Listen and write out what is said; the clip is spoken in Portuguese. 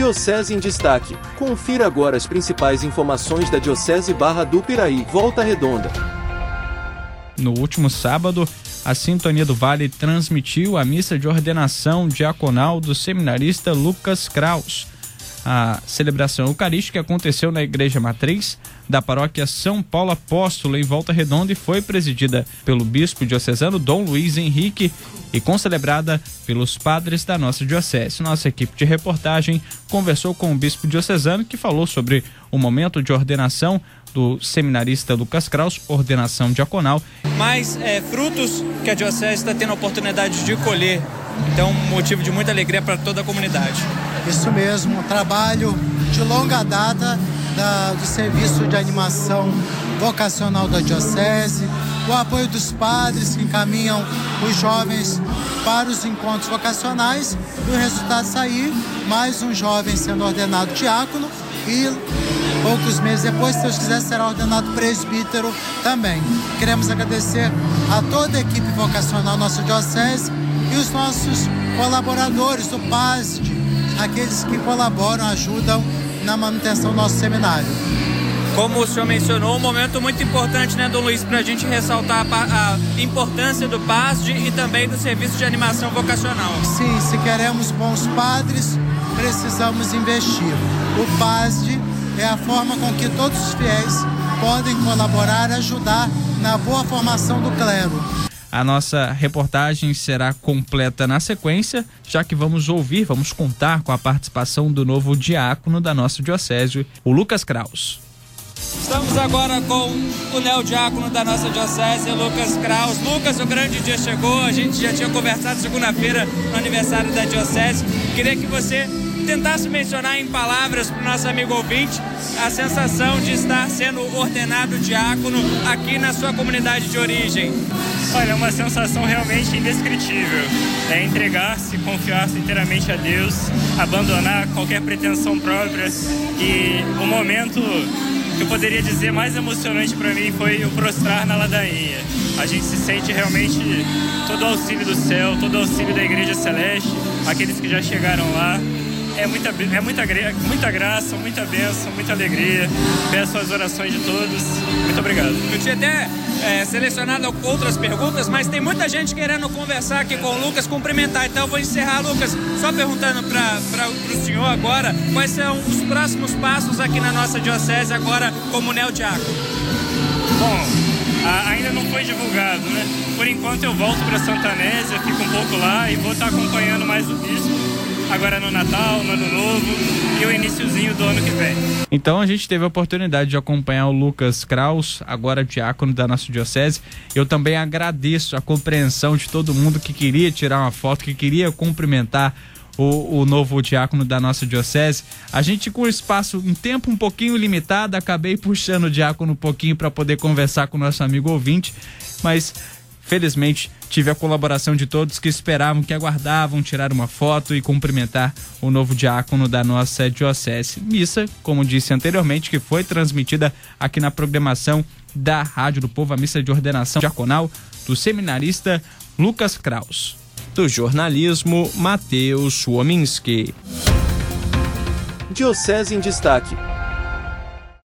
Diocese em Destaque. Confira agora as principais informações da Diocese Barra do Piraí, Volta Redonda. No último sábado, a Sintonia do Vale transmitiu a missa de ordenação diaconal do seminarista Lucas Kraus. A celebração eucarística aconteceu na Igreja Matriz da paróquia São Paulo Apóstolo, em Volta Redonda, e foi presidida pelo bispo diocesano Dom Luiz Henrique e concelebrada pelos padres da nossa diocese. Nossa equipe de reportagem conversou com o bispo diocesano que falou sobre o momento de ordenação do seminarista Lucas Kraus, ordenação diaconal. Mais é, frutos que a diocese está tendo a oportunidade de colher. Então, motivo de muita alegria para toda a comunidade. Isso mesmo, um trabalho de longa data da, do serviço de animação vocacional da Diocese, o apoio dos padres que encaminham os jovens para os encontros vocacionais e o resultado sair, mais um jovem sendo ordenado diácono e poucos meses depois, se Deus quiser, será ordenado presbítero também. Queremos agradecer a toda a equipe vocacional nossa Diocese e os nossos colaboradores do PASD, aqueles que colaboram, ajudam na manutenção do nosso seminário. Como o senhor mencionou, um momento muito importante, né, Dom Luiz, para a gente ressaltar a, a, importância do PASD e também do serviço de animação vocacional. Sim, se queremos bons padres, precisamos investir. O PASD é a forma com que todos os fiéis podem colaborar, ajudar na boa formação do clero. A nossa reportagem será completa na sequência, já que vamos ouvir, vamos contar com a participação do novo diácono da nossa diocese, o Lucas Kraus. Estamos agora com o neodiácono da nossa diocese, Lucas Kraus. Lucas, o grande dia chegou, a gente já tinha conversado segunda-feira no aniversário da diocese. Queria que você tentasse mencionar em palavras para o nosso amigo ouvinte a sensação de estar sendo ordenado diácono aqui na sua comunidade de origem. Olha, é uma sensação realmente indescritível. É entregar-se, confiar-se inteiramente a Deus, abandonar qualquer pretensão própria. E o momento que eu poderia dizer mais emocionante para mim foi o prostrar na ladainha. A gente se sente realmente todo o auxílio do céu, todo o auxílio da Igreja Celeste, aqueles que já chegaram lá é muita, é muita, muita graça, muita bênção, muita alegria. Peço as orações de todos. Muito obrigado. Eu tinha até é, selecionado outras perguntas, mas tem muita gente querendo conversar aqui com o Lucas, cumprimentar. Então eu vou encerrar, Lucas, só perguntando para o senhor agora quais são os próximos passos aqui na nossa diocese agora como neodiácono. Bom, ainda não foi divulgado, né? Por enquanto eu volto para Santanésia, fico um pouco lá e vou estar acompanhando mais o bispo agora no Natal, no Ano Novo e o iníciozinho do ano que vem. Então a gente teve a oportunidade de acompanhar o Lucas Kraus, agora diácono da nossa diocese. Eu também agradeço a compreensão de todo mundo que queria tirar uma foto, que queria cumprimentar o, o, novo diácono da nossa diocese. A gente, com espaço, um tempo um pouquinho limitado, acabei puxando o diácono um pouquinho para poder conversar com o nosso amigo ouvinte, mas Felizmente, tive a colaboração de todos que esperavam, que aguardavam tirar uma foto e cumprimentar o novo diácono da nossa diocese. Missa, como disse anteriormente, que foi transmitida aqui na programação da Rádio do Povo, a missa de ordenação diaconal do seminarista Lucas Kraus. Do jornalismo, Matheus Wominski. Diocese em Destaque